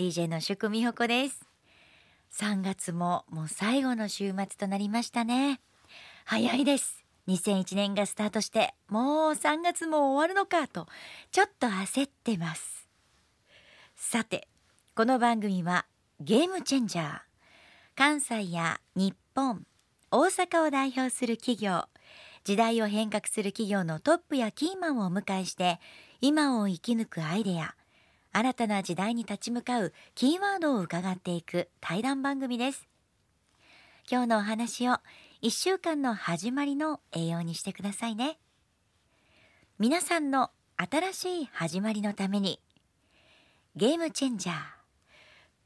DJ の宿美穂子です。3月ももう最後の週末となりましたね。早いです。2001年がスタートしてもう3月も終わるのかとちょっと焦ってます。さてこの番組はゲームチェンジャー関西や日本大阪を代表する企業時代を変革する企業のトップやキーマンをお迎えして今を生き抜くアイデア新たな時代に立ち向かうキーワードを伺っていく対談番組です。今日のお話を1週間の始まりの栄養にしてくださいね。皆さんの新しい始まりのためにゲームチェンジャー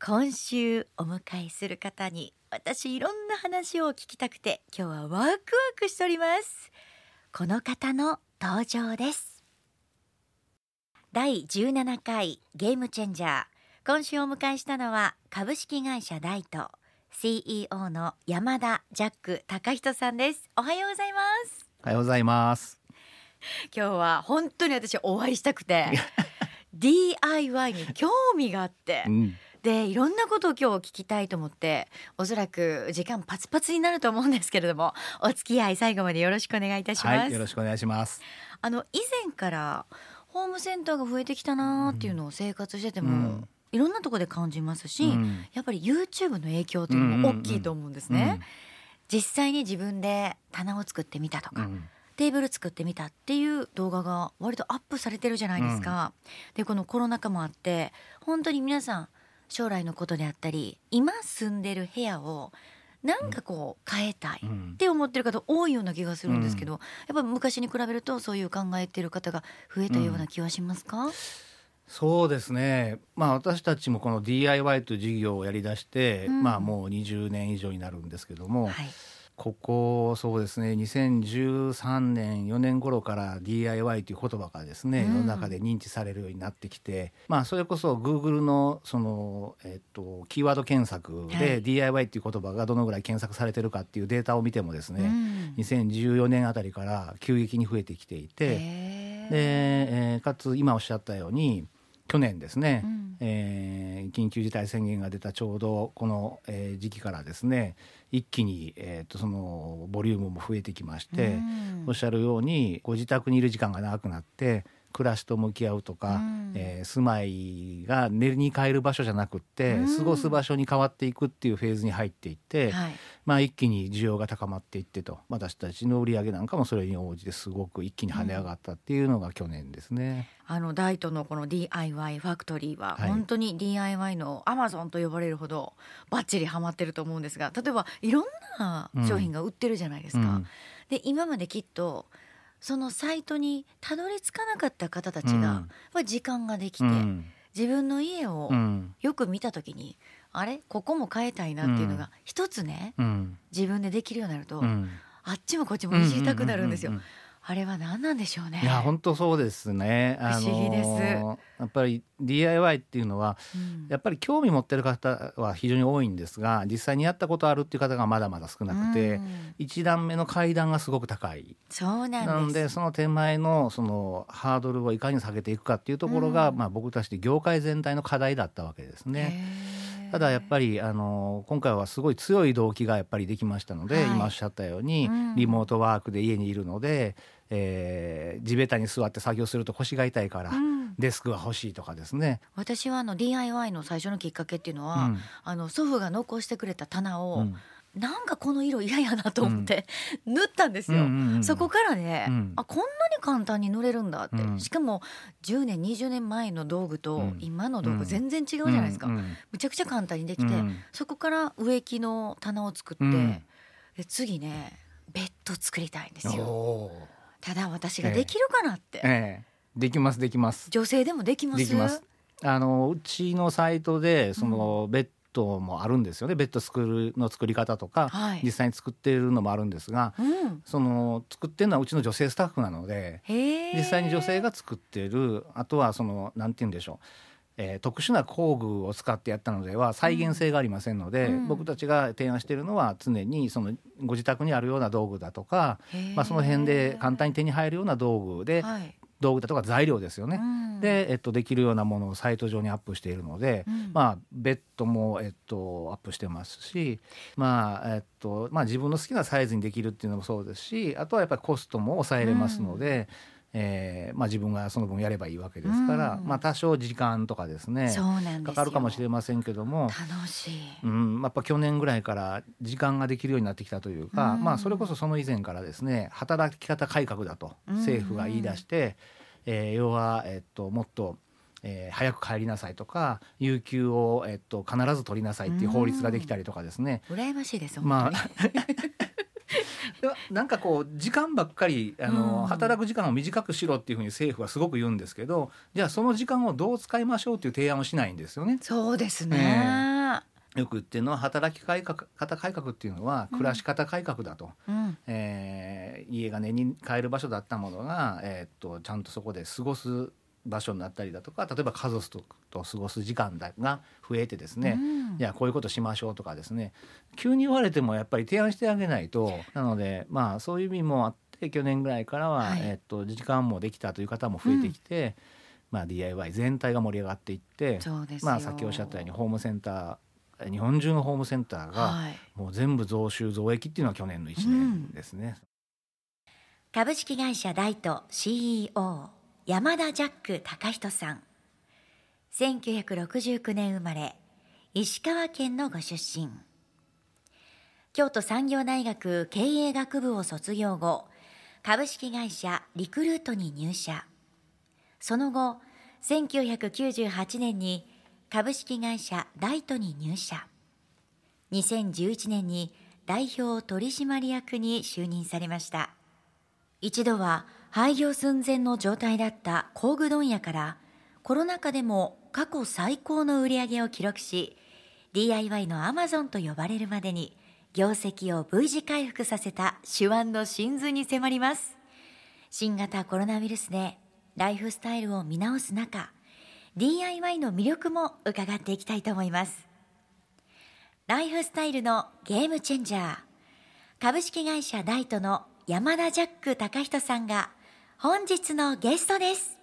今週お迎えする方に私いろんな話を聞きたくて今日はワクワクしております。この方の登場です。第17回ゲームチェンジャー。今週お迎えしたのは株式会社ダイト。CEO の山田ジャック高人さんです。おはようございます。おはようございます。今日は本当に私お会いしたくて DIY に興味があって、うん、でいろんなことを今日聞きたいと思っておそらく時間パツパツになると思うんですけれどもお付き合い最後までよろしくお願いいたします、はい、よろしくお願いします。あの以前からホームセンターが増えてきたなーっていうのを生活してても、うん。いろんなところで感じますし、うん。やっぱり YouTube の影響っていうのも大きいと思うんですね、実際に自分で棚を作ってみたとか、うん。うんテーブル作ってみたっていう動画が割とアップされてるじゃないですか。でこのコロナ禍もあって本当に皆さん将来のことであったり今住んでる部屋をなんかこう変えたいっうん。て思ってる方多いような気がするんですけど、やっぱり昔に比べるとそういう考えてる方が増えたような気はしますか、そうですね。まあ私たちもこの DIY という事業をやり出して、うん。まあもう20年以上になるんですけども、はい、ここそうですね2013年4年頃から DIY という言葉がですね、うん。世の中で認知されるようになってきてまあそれこそ Google のその、えっと、キーワード検索はでい DIY っていう言葉がどのぐらい検索されてるかっていうデータを見てもですね、うん。2014年あたりから急激に増えてきていて、で、えーかつ今おっしゃったように去年ですね、うん。えー緊急事態宣言が出たちょうどこの、えー時期からですね一気に、えー、とそのボリュームも増えてきまして、うん。おっしゃるようにご自宅にいる時間が長くなって暮らしと向き合うとか、うん。えー住まいが寝に帰る場所じゃなくって、うん。過ごす場所に変わっていくっていうフェーズに入っていって、はい。まあ、一気に需要が高まっていってと。私たちの売り上げなんかもそれに応じてすごく一気に跳ね上がったっていうのが去年ですね。あのダイトのこの DIY ファクトリーははい。本当に DIY のアマゾンと呼ばれるほどバッチリハマってると思うんですが例えばいろんな商品が売ってるじゃないですか。うん。で今まできっとそのサイトにたどり着かなかった方たちが、うん。時間ができて、うん。自分の家をうん。よく見た時に、あれ？ここも変えたいなっていうのが一つねうん。自分でできるようになると、うん。あっちもこっちもいじりたくなるんですよ。あれは何なんでしょうね。いや本当そうですね。不思議ですやっぱり DIY っていうのはうんやっぱり興味持ってる方は非常に多いんですが実際にやったことあるっていう方がまだまだ少なくて、うん一段目の階段がすごく高い。そうなんです。なのでその手前のそのハードルをいかに下げていくかっていうところが、うんまあ僕たちで業界全体の課題だったわけですね。ただやっぱりあの今回はすごい強い動機がやっぱりできましたので、はい今おっしゃったように、うんリモートワークで家にいるので、えー地べたに座って作業すると腰が痛いから、うん。デスクが欲しいとかですね。私はあの DIY の最初のきっかけっていうのは、うん。あの祖父が残してくれた棚を、うん。なんかこの色嫌やなと思って、塗ったんですよ。うんうんうんそこからね、うん。あこんなに簡単に塗れるんだって、うん。しかも10年20年前の道具とうん。今の道具うん。全然違うじゃないですか、うんうん。むちゃくちゃ簡単にできて、うん。そこから植木の棚を作って、うん。で次ねベッド作りたいんですよただ私ができるかなって、ええ。できますできます。女性でもできます？できます。あのうちのサイトでそのベッドもあるんですよね。ベッド作るの作り方とか、はい。実際に作っているのもあるんですが、うん。その作ってるのはうちの女性スタッフなので、実際に女性が作っているあとはそのなんて言うんでしょう、えー特殊な工具を使ってやったのでは再現性がありませんので、うん。僕たちが提案しているのは常にそのご自宅にあるような道具だとか、まあ、その辺で簡単に手に入るような道具ではい。道具だとか材料ですよね。うん。で、えっと、できるようなものをサイト上にアップしているので、うん。まあ、ベッドも、えっと、アップしてますし、まあえっとまあ、自分の好きなサイズにできるっていうのもそうですしあとはやっぱりコストも抑えれますので、えーまあ、自分がその分やればいいわけですから、うんまあ、多少時間とかですねそうなんですよかかるかもしれませんけども。楽しい。うん、やっぱ去年ぐらいから時間ができるようになってきたというか、うんまあそれこそその以前からですね働き方改革だとうん政府が言い出して、えー要は、えっと、もっと、えー早く帰りなさいとか有給を、えっと、必ず取りなさいっていう法律ができたりとかですね、羨ましいです。まあ なんかこう時間ばっかりあの、うん働く時間を短くしろっていうふうに政府はすごく言うんですけどじゃあその時間をどう使いましょうっていう提案をしないんですよね。そうですね。よく言ってるのは働き改革方改革っていうのは暮らし方改革だと、うん。えー家が寝に帰る場所だったものが、えーっとちゃんとそこで過ごす場所になったりだとか例えば家族とと過ごす時間だが増えてですね、うんいやこういうことしましょうとかですね急に言われてもやっぱり提案してあげないとなのでまあそういう意味もあって去年ぐらいからは、はいえーっと時間もできたという方も増えてきて、まあ、DIY 全体が盛り上がっていって。まあ、さっきおっしゃったようにホームセンター日本中のホームセンターが、はい。もう全部増収増益っていうのは去年の1年ですね。株式会社大都 CEO 山田ジャック隆人さん。1969年生まれ石川県のご出身。京都産業大学経営学部を卒業後株式会社リクルートに入社。その後1998年に株式会社大都に入社。2011年に代表取締役に就任されました。一度は廃業寸前の状態だった工具問屋からコロナ禍でも過去最高の売り上げを記録し DIY のアマゾンと呼ばれるまでに業績を V 字回復させた手腕の真髄に迫ります。新型コロナウイルスでライフスタイルを見直す中 DIY の魅力も伺っていきたいと思います。ライフスタイルのゲームチェンジャー株式会社ダイトの山田ジャック隆人さんが本日のゲストです。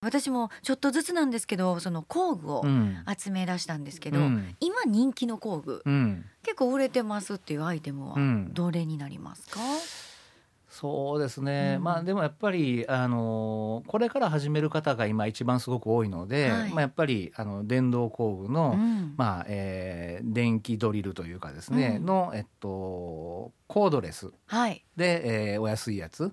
私もちょっとずつなんですけどその工具をうん。集め出したんですけど、うん。今人気の工具、うん。結構売れてますっていうアイテムはうん。どれになりますか、そうですね、うん。まあでもやっぱりあのこれから始める方が今一番すごく多いので、はい。まあ、やっぱりあの電動工具の、うん。まあえー電気ドリルというかですね、うん。の、えっと、コードレスはい。で、えーお安いやつっ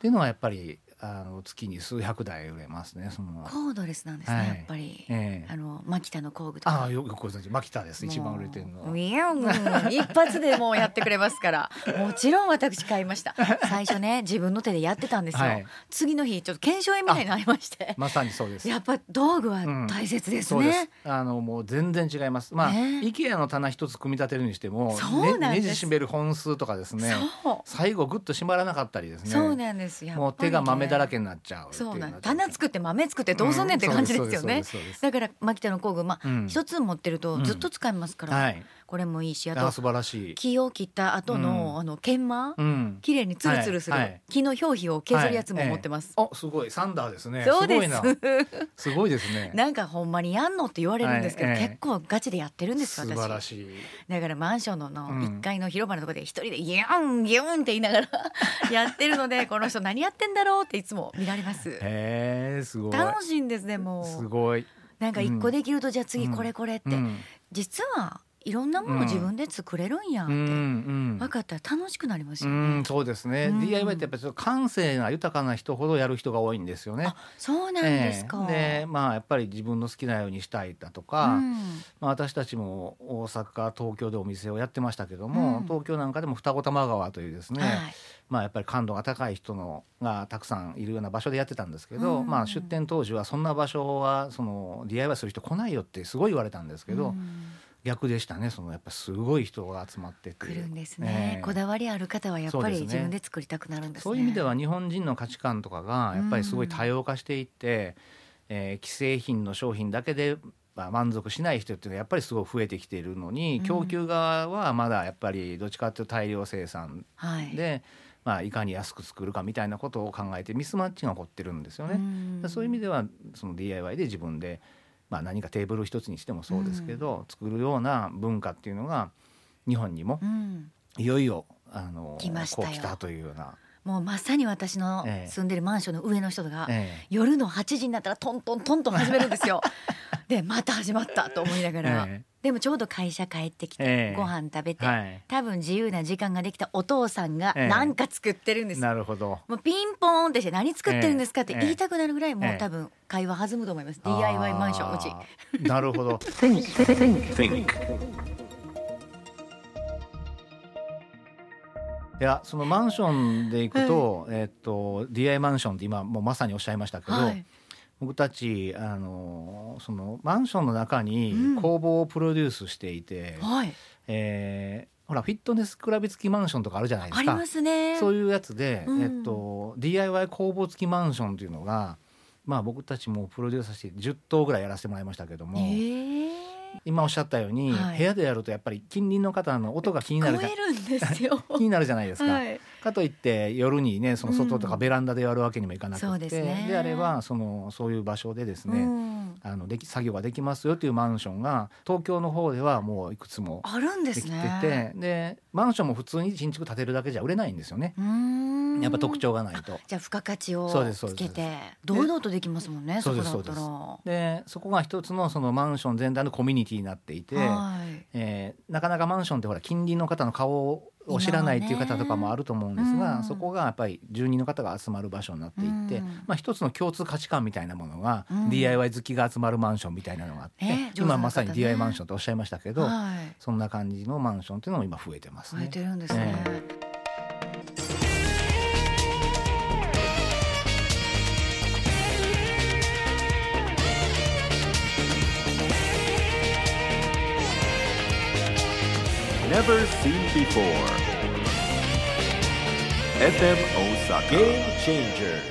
ていうのはやっぱりあの月に数百台売れますねその、コードレスなんですね、はい。やっぱり、ええ。あのマキタの工具とか。ああよくご存知。マキタです一番売れてるのもういやもう一発でもうやってくれますから。もちろん私買いました。最初ね自分の手でやってたんですよ、はい。次の日ちょっと検証炎みたいになりまして。まさにそうです。やっぱ道具は大切ですね、そうです。あのもう全然違います。まあ、ね。IKEA の棚一つ組み立てるにしても、そうなんね、ネジ締める本数とかですね。最後グッと締まらなかったりですね。そうなんです。やっぱりね。もう手が豆だらけになっちゃうそうなんの棚作って豆作ってどうすんねんって感じですよね、だからマキタの工具まあうん。一、つ持ってるとずっと使えますから、はい。これもいいしああと素晴らしい。木を切った後の、うんあの研磨、うん。綺麗にツルツルする、はいはい木の表皮を削るやつも持ってます、はいええあ、すごいサンダーですね。そうですすごいな。すごいですね。なんかほんまにやんのって言われるんですけど、結構ガチでやってるんです素私晴らしい。だからマンションののうん1階の広場のところで一人でギュンギュンって言いながら やってるのでこの人何やってんだろうっていつも見られますへえ、すごい。楽しいんですねすもうごい。なんか一個できるとじゃあ次これこれって、うん。実はいろんなものを自分で作れるんやって、うんうん。分かったら楽しくなりますうよね、ん、そうですね、うん。DIY ってやっぱり感性が豊かな人ほどやる人が多いんですよね。あ。そうなんですか、ええ。でまあやっぱり自分の好きなようにしたいだとか、うん。まあ、私たちも大阪東京でお店をやってましたけども、うん。東京なんかでも二子玉川というですね、はい。まあ、やっぱり感度が高い人のがたくさんいるような場所でやってたんですけど、うん。まあ、出店当時はそんな場所はその DIY する人来ないよってすごい言われたんですけど、うん逆でしたね。そのやっぱすごい人が集まってて。来るんですね、ええ。こだわりある方はやっぱり自分で作りたくなるんですね。そういう意味では日本人の価値観とかがやっぱりすごい多様化していって、えー既製品の商品だけでまあ満足しない人っていうのはやっぱりすごい増えてきているのに、うん。供給側はまだやっぱりどっちかっていうと大量生産はい。で、まあ、いかに安く作るかみたいなことを考えてミスマッチが起こってるんですよね。うん。そういう意味ではその DIY で自分で、まあ、何かテーブル一つにしてもそうですけど、作るような文化っていうのが日本にもうん。いよいよあの来ましたよ。こう来たというような、もうまさに私のええ住んでるマンションの上の人が、え夜の8時になったらトントントントン始めるんですよ。でまた始まったと思いながえら、えでもちょうど会社帰ってきて、ええご飯食べて、はい、多分自由な時間ができたお父さんがええ何か作ってるんです。なるほど。もうピンポーンってして何作ってるんですかってええ言いたくなるぐらいもええう多分会話弾むと思います。DIY マンションうち。なるほど。Think, think, think. いやそのマンションで行くと、えっと DI マンションって今もうまさにおっしゃいましたけど、はい。僕たちあのそのマンションの中にうん工房をプロデュースしていて、はい。えーほらフィットネスクラブ付きマンションとかあるじゃないですか。ありますね。そういうやつで、うんえっと DIY 工房付きマンションというのが、まあ僕たちもプロデュースして10棟ぐらいやらせてもらいましたけども、ええ今おっしゃったように、はい部屋でやるとやっぱり近隣の方の音が気になるじゃ超えるんですよ。気になるじゃないですか。はい。かといって夜にねその外とかうんベランダでやるわけにもいかなくて、そうですねあればそのそういう場所でですね、うんあのでき作業ができますよというマンションが東京の方ではもういくつもあるんでですきてね。てでマンションも普通に新築建てるだけじゃ売れないんですよねうーんやっぱ特徴がないと。じゃあ付加価値をつけて堂々とできますもんね。そこだったら。でそこが一つのそのマンション全体のコミュニティになっていて、はい。えーなかなかマンションってほら近隣の方の顔を知らないっていう方とかもあると思うんですが、ねうんそこがやっぱり住人の方が集まる場所になっていって、うんまあ、一つの共通価値観みたいなものが、うん DIY 好きが集まるマンションみたいなのがあって、ね今まさに DIY マンションとおっしゃいましたけど、はい。そんな感じのマンションっていうのも今増えてますね。増えてるんですね。え「Never seen before. FM Osaka. Game Changers.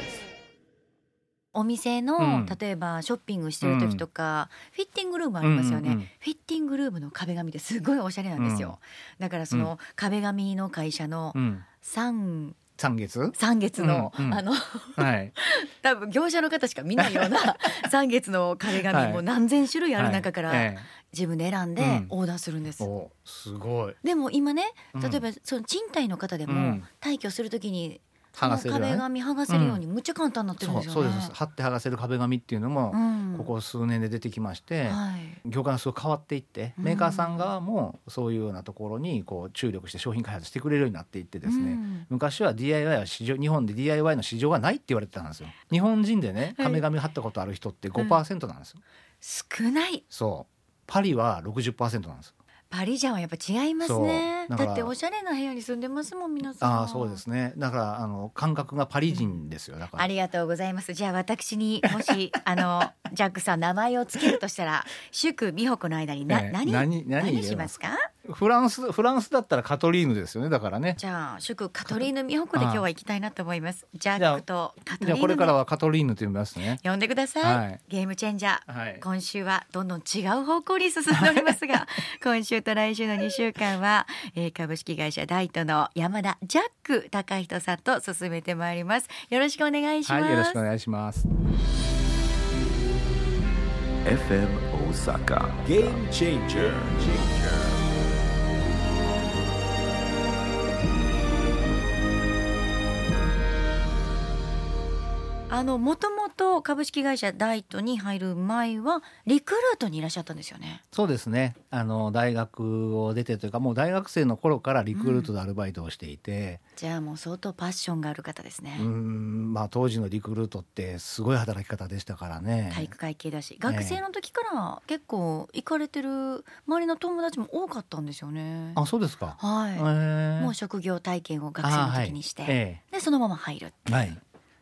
お店の、うん。例えばショッピングしてる時とか、フィッティングルームありますよね、うんうんうん。フィッティングルームの壁紙ってすごいおしゃれなんですよ、だからその壁紙の会社のうん、三三月？三月の、うんうん。あのはい、多分業者の方しか見ないような三月の壁紙、はい。もう何千種類ある中から、はい。え自分で選んでうん。オーダーするんです、えおすごい。でも今ねうん。例えばその賃貸の方でもうん。退去するときに剥がせる壁紙剥がせるようにむっちゃ簡単になってるんですよね。そうです。貼って剥がせる壁紙っていうのも、うん。ここ数年で出てきまして、はい。業界がすごい変わっていってうん。メーカーさん側もそういうようなところにこう注力して商品開発してくれるようになっていってですね、うん。昔は DIY は市場日本で DIY の市場がないって言われてたんですよ。日本人でねはい。壁紙貼ったことある人って5%なんですよ、少ない。そうパリは60%なんです。パリジャンはやっぱ違いますね。だっておしゃれな部屋に住んでますもん皆さんああそうですね。だからあの感覚がパリ人ですよだから。ありがとうございます。じゃあ私にもしあのジャックさん名前をつけるとしたら祝美穂子の間にな、ええ何何何しますか？フランスフランスだったらカトリーヌですよねだからね。じゃあ祝カトリーヌ美穂子で今日は行きたいなと思います。ジャじゃあックとカトリーヌじゃあこれからではカトリーヌと呼びますね。呼んでください、はい。ゲームチェンジャー。はい。今週はどんどん違う方向に進んでおりますが 今週と来週の2週間は、えー株式会社ダイトの山田ジャック高人さんと進めてまいります。よろしくお願いします、はいよろしくお願いします。FM Osaka. Game Changer. Changer. あのもともと株式会社ダイトに入る前はリクルートにいらっしゃったんですよね。そうですね。あの大学を出てというかもう大学生の頃からリクルートでアルバイトをしていて、じゃあもう相当パッションがある方ですね、うんまあ当時のリクルートってすごい働き方でしたからね。体育会系だし。学生の時から結構行かれてる周りの友達も多かったんですよね。あそうですか、はい、えー。もう職業体験を学生の時にして、あはいえ。でそのまま入る、えはい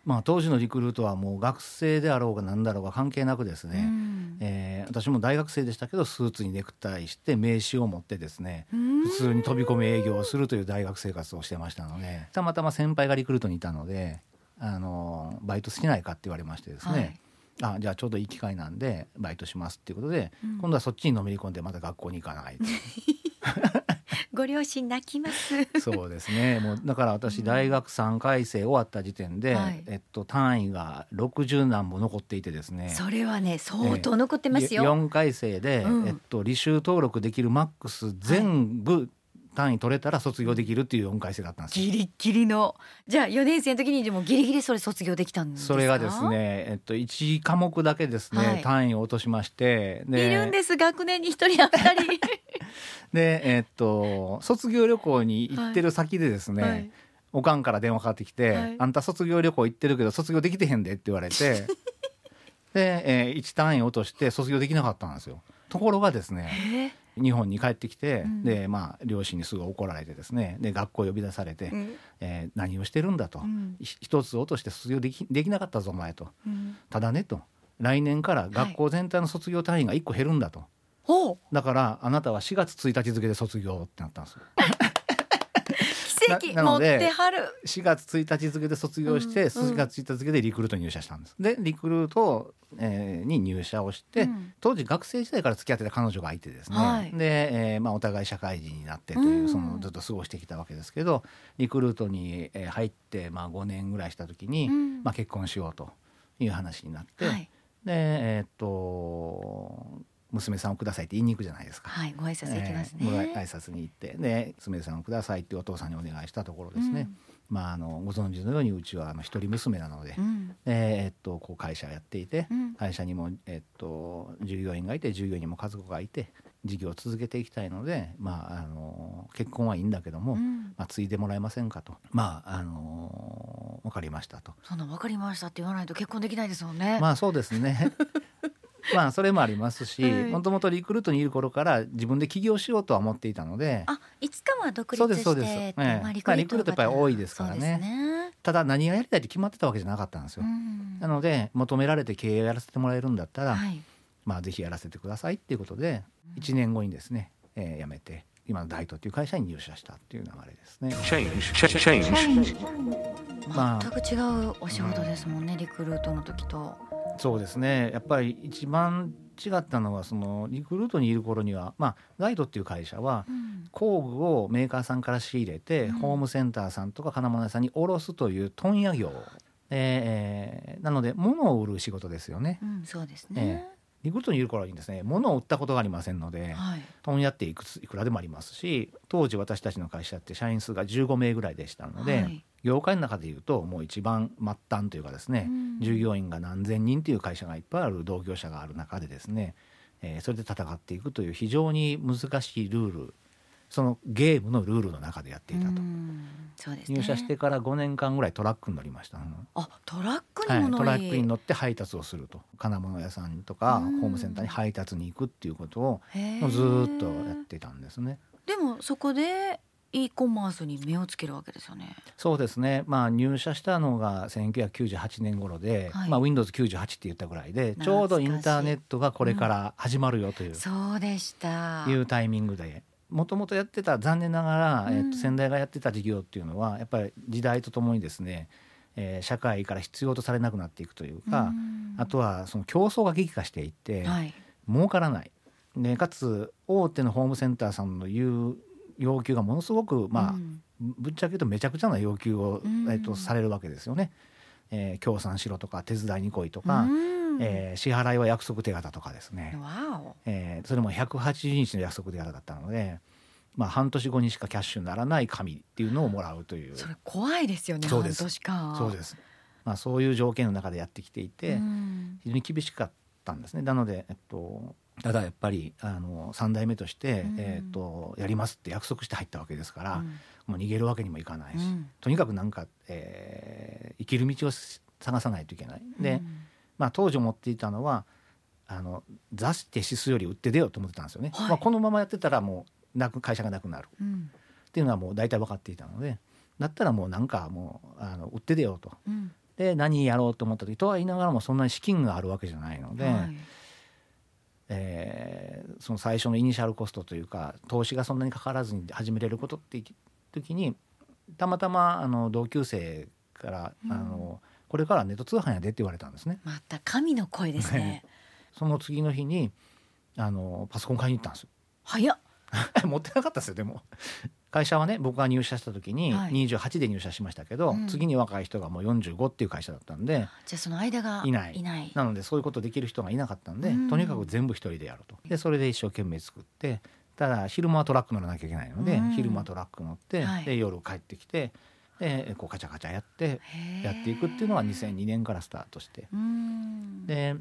まあ当時のリクルートはもう学生であろうが何だろうが関係なくですね、うん。えー私も大学生でしたけどスーツにネクタイして名刺を持ってですねうん。普通に飛び込み営業をするという大学生活をしてましたのでたまたま先輩がリクルートにいたのであのバイトしないかって言われましてですね、あじゃあちょうどいい機会なんでバイトしますっていうことで、うん。今度はそっちにのめり込んでまた学校に行かないと ご両親泣きます。そうですね。もうだから私大学3回生終わった時点で、はい。えっと、単位が60何本残っていてですね。それはね相当残ってますよ。4回生で、うん。えっと、履修登録できるマックス全部単位取れたら卒業できるっていう4回生だったんですよ。ギリギリの。じゃあ4年生の時にでもギリギリそれ卒業できたんですか？それがですね、えっと、1科目だけですね、はい。単位を落としましているんです。学年に一人や二人 でえっと卒業旅行に行ってる先でですね、はい。おかんから電話かかってきて、はい。あんた卒業旅行行ってるけど卒業できてへんで」って言われて で、えー、1単位落として卒業できなかったんですよ。ところがですねえ日本に帰ってきて、うん。でまあ両親にすぐ怒られてですねで学校呼び出されて、うん。えー何をしてるんだと、うん。ひ一つ落として卒業できできなかったぞお前と。うん。ただねと。来年から学校全体の卒業単位が1個減るんだと、ほうだからあなたは4月1日付で卒業ってなったんですよ。奇跡持ってはる。4月1日付で卒業して、うん4月1日付でリクルートに入社したんです。でリクルート、えーに入社をして、うん。当時学生時代から付き合ってた彼女がいてですね、はい。で、えーまあ、お互い社会人になってという、うん。そのずっと過ごしてきたわけですけどリクルートにえー入って、まあ、5年ぐらいした時に、うん。まあ、結婚しようという話になって、はい。でえーっと娘さんをくださいって言いに行くじゃないですか。はいご挨拶行きますえー挨拶に行ってで娘さんをくださいってお父さんにお願いしたところですね、まあ、あのご存知のようにうちはあの一人娘なので、うん。えーっとこう会社をやっていて、うん。会社にも、えっと従業員がいて従業員にも家族がいて事業を続けていきたいので、まあ、あの結婚はいいんだけども、うん。まあ、継いでもらえませんかと。まああの分かりましたと。そんな分かりましたって言わないと結婚できないですもんね、まあそうですねまあそれもありますしはい。もともとリクルートにいる頃から自分で起業しようとは思っていたので。あいつかは独そうで立してすそうです。ええ。まあまあリクルートやっぱり多いですからね。ね。ただ何がやりたいって決まってたわけじゃなかったんですよ。うん。なので求められて経営をやらせてもらえるんだったら、はい。まあ、ぜひやらせてくださいっていうことで1年後にですね、えー辞めて今の大東っていう会社に入社したっていう流れですね。全く違うお仕事ですもんね、リクルートの時と。そうですねやっぱり一番違ったのはそのリクルートにいる頃には、まあ、ガイドっていう会社はうん工具をメーカーさんから仕入れて、うんホームセンターさんとか金物屋さんに卸すという問屋業、えーなので物を売る仕事ですよね。うん、そうですね。リクルートにいる頃にですね物を売ったことがありませんので、はい。問屋っていくついくらでもありますし当時私たちの会社って社員数が15名ぐらいでしたので、はい業界の中でいうともう一番末端というかですね、うん。従業員が何千人という会社がいっぱいある同業者がある中でですね、えーそれで戦っていくという非常に難しいルールそのゲームのルールの中でやっていたと、うん。そうですね。入社してから5年間ぐらいトラックに乗りました、あ、トラックはい、にも乗り、トラックに乗って配達をすると。金物屋さんとかうん。ホームセンターに配達に行くっていうことをずーっとやってたんですね。でもそこで e コマースに目をつけるわけですよね。そうですね、まあ、入社したのが1998年頃で、はい。まあ、Windows98 って言ったぐらいでちょうどインターネットがこれから始まるよという,、そうでした。いうタイミングで。もともとやってた残念ながら、えっうんと、先代がやってた事業っていうのはやっぱり時代とともにですね、えー社会から必要とされなくなっていくというか、うん。あとはその競争が激化していって、はい。儲からない。でかつ大手のホームセンターさんの言う要求がものすごくまあ、うんぶっちゃけ言うとめちゃくちゃな要求を、うんえっとされるわけですよね。えー協賛しろとか手伝いに来いとか、うんえー支払いは約束手形とかですね。えーそれも180日の約束手形だったので、まあ、半年後にしかキャッシュにならない紙っていうのをもらうというそれ怖いですよね。そうです半年間。そうです、まあ、そういう条件の中でやってきていて、うん非常に厳しかったんですねなので、えっと、ただやっぱりあの3代目として、うん。えっとやりますって約束して入ったわけですから、うん。もう逃げるわけにもいかないし、うん。とにかくなんか、えー生きる道を探さないといけない。で、うん。まあ、当時思っていたのはあの座して死すより売って出ようと思ってたんですよね。はい。まあ、このままやってたらもうなく会社がなくなる。うん。っていうのはもう大体分かっていたのでだったらもうなんかもうあの売って出ようと。うん。で何やろうと思った時とは言いながらもそんなに資金があるわけじゃないので、はいえーその最初のイニシャルコストというか投資がそんなにかからずに始めれることって時にたまたまあの同級生から、うんあの「これからネット通販やで」って言われたんですね。また神の声ですね。その次の日にあのパソコン買いに行ったんですよ。早っ。持ってなかったですよでも会社はね僕が入社した時にはい。28で入社しましたけど、うん。次に若い人がもう45っていう会社だったんでじゃあその間がいない。いない。なのでそういうことできる人がいなかったんで、うん。とにかく全部一人でやると。でそれで一生懸命作ってただ昼間はトラック乗らなきゃいけないので、うん。昼間トラック乗って、はい。で夜帰ってきてでこうカチャカチャやってやっていくっていうのが2002年からスタートして。うん。で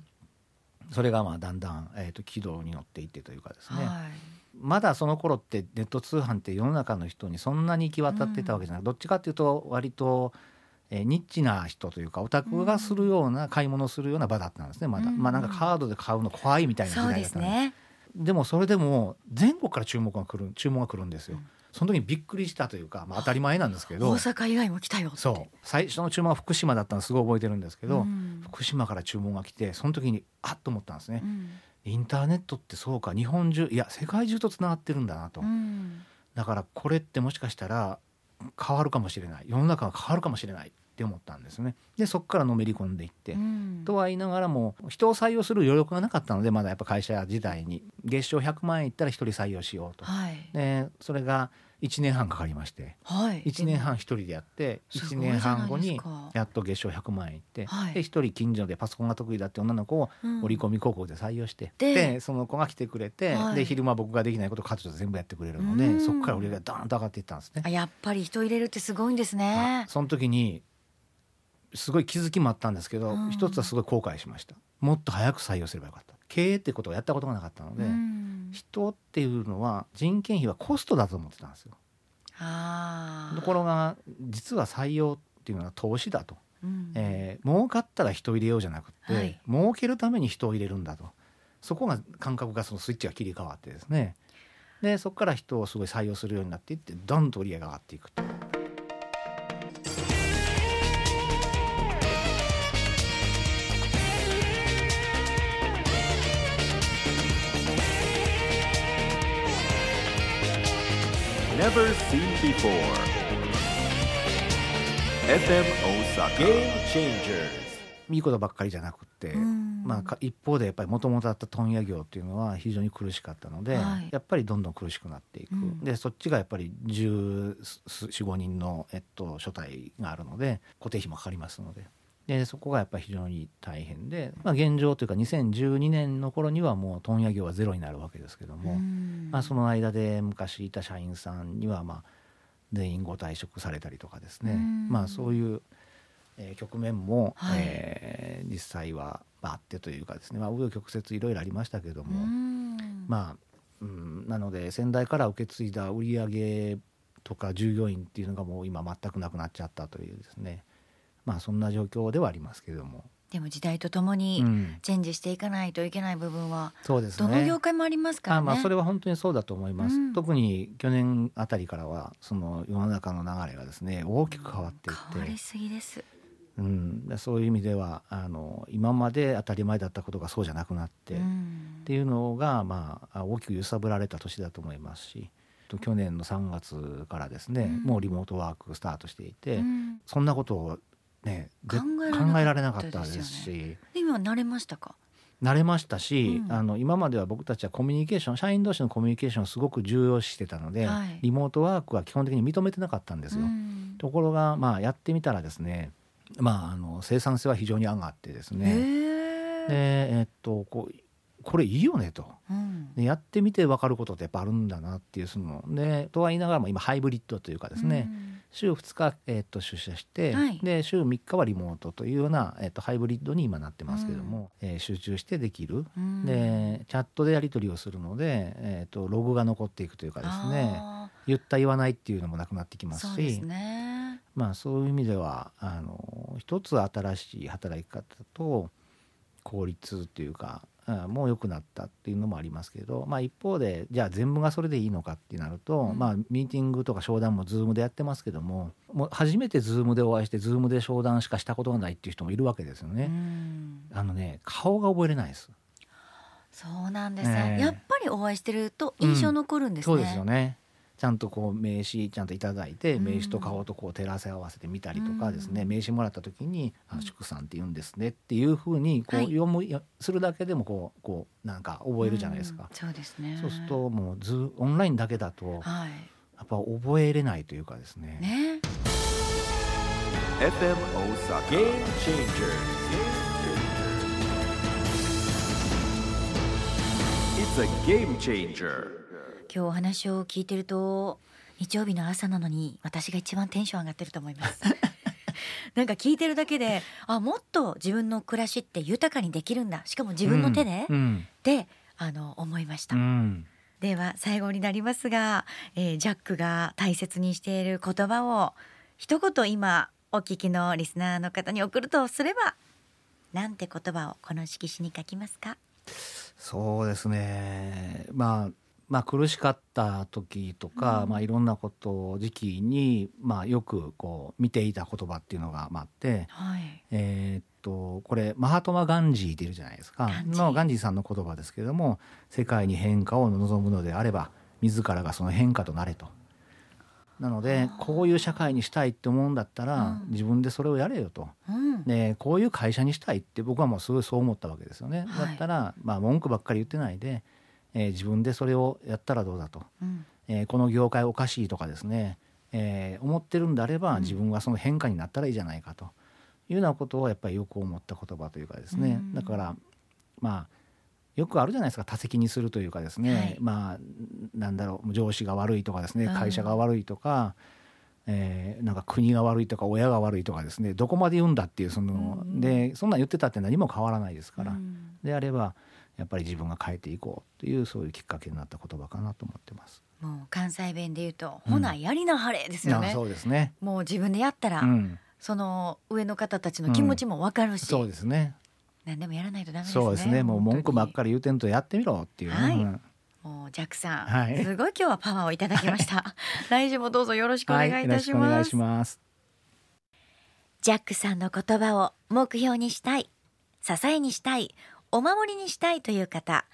それがまあだんだん、えー、と軌道に乗っていってというかですね、はいまだその頃ってネット通販って世の中の人にそんなに行き渡ってたわけじゃない、どっちかっていうと割と、えーニッチな人というかオタクがするような買い物をするような場だったんですねまだ、うん。まあなんかカードで買うの怖いみたいな時代だったんでね。でもそれでも全国から注目が来る注文が来るんですよ、うん。その時にびっくりしたというか、まあ、当たり前なんですけど。大阪以外も来たよそう。最初の注文は福島だったのすごい覚えてるんですけど、うん。福島から注文が来てその時にあっと思ったんですね、うんインターネットってそうか日本中いや世界中とつながってるんだなと、うん。だからこれってもしかしたら変わるかもしれない。世の中が変わるかもしれないって思ったんですね。でそこからのめり込んでいって、うん。とは言いながらも人を採用する余力がなかったのでまだやっぱ会社時代に。月賞100万円いったら1人採用しようと、はい。でそれが1年半かかりまして。はい。1年半1人でやって1すごいじゃない年半後にやっと月賞100万円いって、はい。で1人近所でパソコンが得意だって女の子をうん。折り込み広告で採用して、ででその子が来てくれて、はい。で昼間僕ができないことを彼女と全部やってくれるので、うん。そこから売り上げがダーンと上がっていったんですね。あやっぱり人入れるってすごいんですね。その時にすごい気づきもあったんですけど、うん。一つはすごい後悔しました。もっと早く採用すればよかった経営ってことをやったことがなかったので、うん。人っていうのは人件費はコストだと思ってたんですよ。ところが実は採用っていうのは投資だと、うん。えー儲かったら人を入れようじゃなくて、はい。儲けるために人を入れるんだと。そこが感覚がそのスイッチが切り替わってですね。でそこから人をすごい採用するようになっていってどんと売り上げが上がっていくと。Never seen before. FM Osaka. Game Changers. いいことばっかりじゃなくて、うんまあか、一方でやっぱりもともとあった問屋業っていうのは非常に苦しかったので、はいやっぱりどんどん苦しくなっていく、うんでそっちがやっぱり1415人の、えっと、所帯があるので固定費もかかりますのででそこがやっぱり非常に大変で、まあ、現状というか2012年の頃にはもう問屋業はゼロになるわけですけども、うん。まあ、その間で昔いた社員さんにはまあ全員ご退職されたりとかですね、うん。まあ、そういう、えー局面も、はい。えー実際はまああってというかですね、まあ、紆余曲折いろいろありましたけれどうも、ん。まあ、うん、なので先代から受け継いだ売り上げとか従業員っていうのがもう今全くなくなっちゃったというですねまあそんな状況ではありますけれども、でも時代とともうにん、チェンジしていかないといけない部分はそうですね。どの業界もありますからね。あまあそれは本当にそうだと思います、うん。特に去年あたりからはその世の中の流れがですね大きく変わっていって。変わり、すぎです。うん、でそういう意味ではあの今まで当たり前だったことがそうじゃなくなって、うっんていうのが、まあ、あ大きく揺さぶられた年だと思いますしと去年の3月からですね、うん。もうリモートワークスタートしていて、うん。そんなことをねぜ考えられなかったですし。今慣れましたか？慣れましたし、うんあの今までは僕たちはコミュニケーション社員同士のコミュニケーションをすごく重要視してたので、はいリモートワークは基本的に認めてなかったんですよ。うんところが、まあ、やってみたらですね、まあ、あの生産性は非常に上がってですへねえ。で、えっと、こうこれいいよねと。うんでやってみて分かることってやっぱあるんだなっていうそのでとは言いながらも今ハイブリッドというかですね、週2日、えっと出社して、はい。で週3日はリモートというような、えっとハイブリッドに今なってますけども、えー集中してできる、うん。でチャットでやり取りをするので、えっとログが残っていくというかですねあ言った言わないっていうのもなくなってきーますしね。まあそういう意味ではあの一つ新しい働き方と効率というかあもう良くなったっていうのもありますけど、まあ、一方でじゃあ全部がそれでいいのかってなると、うんまあ、ミーティングとか商談も Zoom でやってますけどももう初めて Zoom でお会いして Zoom で商談しかしたことがないっていう人もいるわけですようね。んあのね顔が覚えれないです。そうなんですね。ええやっぱりお会いしてると印象残るんですね。そうですよね。ちちゃんとこう名刺ちゃんといただいてうん。名刺と顔とこう照らせ合わせてみたりとかですね、うん。名刺もらった時に「あ祝さんって言うんですね」っていうふうにこうはい。読む、やするだけでもこうこうなんか覚えるじゃないですか。うん。そうですね。そうするともう図オンラインだけだとはい。やっぱ覚えれないというかですね。ね。FM Osaka Game Changers It's a game changer 今日お話を聞いてると日曜日の朝なのに私が一番テンション上がってると思います。なんか聞いてるだけであもっと自分の暮らしって豊かにできるんだ。しかも自分の手で、うんってあの思いました、うん。では最後になりますが、えージャックが大切にしている言葉を一言今お聞きのリスナーの方に送るとすればなんて言葉をこの色紙に書きますか？そうですね。まあまあ苦しかった時とか、うん。まあいろんなことを時期にまあよくこう見ていた言葉っていうのがまああってはい。えーっとこれマハトマ・ガンジーっているじゃないですか。ガンジー。のガンジーさんの言葉ですけれども世界に変化を望むのであれば自らがその変化となれと。なのでこういう社会にしたいって思うんだったら、うん。自分でそれをやれよと。うん。でこういう会社にしたいって僕はもうすごいそう思ったわけですよね。はい。だったら、まあ、文句ばっかり言ってないで、えー自分でそれをやったらどうだと、うん。えーこの業界おかしいとかですね、えー思ってるんであればうん。自分はその変化になったらいいじゃないかと。いうようなことをやっぱりよく思った言葉というかですね、うん。だからまあよくあるじゃないですか。多責にするというかですね、はい。まあなんだろう。上司が悪いとかですね。うん。会社が悪いとか、えーなんか国が悪いとか親が悪いとかですね。どこまで言うんだっていうその、うん。でそんなん言ってたって何も変わらないですから、うん。であればやっぱり自分が変えていこうというそういうきっかけになった言葉かなと思ってます。もう関西弁で言うと「うんほなやりなはれ」ですよね、あそうですね。もう自分でやったら、うん、その上の方たちの気持ちもわかるし、そうですね。何でもやらないとダメですねそうですね。もう文句ばっりかり言うてんとやってみろっていうね。はいうんもうジャックさん、はいすごい今日はパワーをいただきました 来週もどうぞよろしくお願いいたしよろしくお願います、します。ジャックさんの言葉を目標にしたい支えにしたいお守りにしたいという方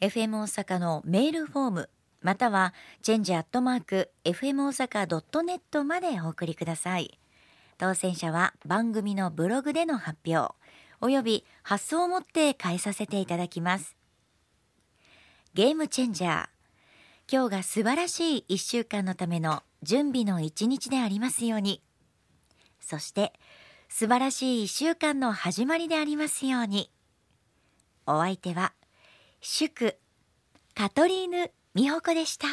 FM 大阪のメールフォームまたはチェンジアットマーク FM 大阪 .net までお送りください。当選者は番組のブログでの発表および発送をもって返させていただきます。ゲームチェンジャー今日が素晴らしい1週間のための準備の一日でありますように。そして素晴らしい一週間の始まりでありますように。お相手は祝カトリーヌ美穂子でした。